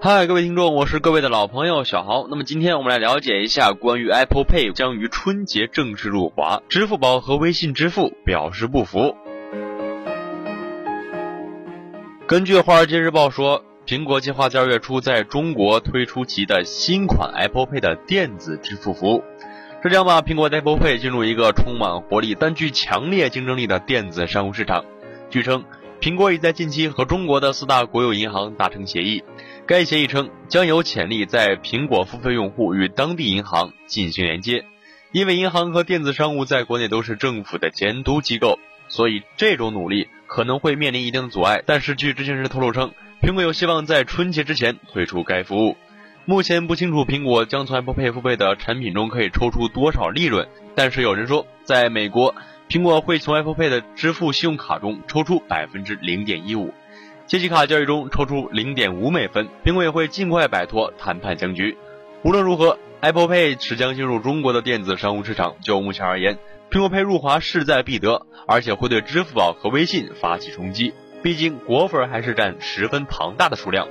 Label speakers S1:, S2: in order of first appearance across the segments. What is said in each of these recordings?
S1: 嗨，各位听众，我是各位的老朋友小豪。那么今天我们来了解一下关于 Apple Pay 将于春节正式入华，支付宝和微信支付表示不服。根据《华尔街日报》说，苹果计划在二月初在中国推出其的新款 Apple Pay 的电子支付服务，这将把苹果 Apple Pay 进入一个充满活力但具强烈竞争力的电子商务市场。据称，苹果已在近期和中国的四大国有银行达成协议，该协议称将有潜力在苹果付费用户与当地银行进行连接，因为银行和电子商务在国内都是政府的监督机构。所以这种努力可能会面临一定的阻碍，但是据知情人士透露称，苹果有希望在春节之前推出该服务。目前不清楚苹果将从 Apple Pay 付费的产品中可以抽出多少利润，但是有人说，在美国，苹果会从 Apple Pay 的支付信用卡中抽出百分之零点一五，借记卡交易中抽出零点五美分。苹果也会尽快摆脱谈判僵局。无论如何，Apple Pay 是将进入中国的电子商务市场。就目前而言，苹果 Pay 入华势在必得，而且会对支付宝和微信发起冲击。毕竟果粉还是占十分庞大的数量。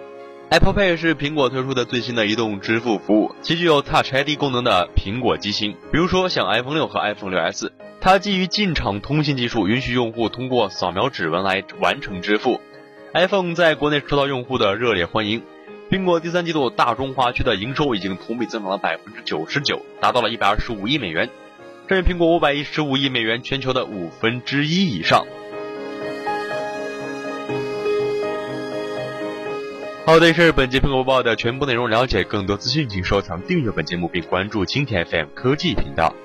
S1: Apple Pay 是苹果推出的最新的移动支付服务，其具有 Touch ID 功能的苹果机型，比如说像 iPhone 六和 iPhone 六 S，它基于进场通信技术，允许用户通过扫描指纹来完成支付。iPhone 在国内受到用户的热烈欢迎。苹果第三季度大中华区的营收已经同比增长了百分之九十九，达到了一百二十五亿美元。占苹果五百一十五亿美元全球的五分之一以上。好的，这是本节苹果报的全部内容。了解更多资讯，请收藏订阅本节目并关注蜻蜓 FM 科技频道。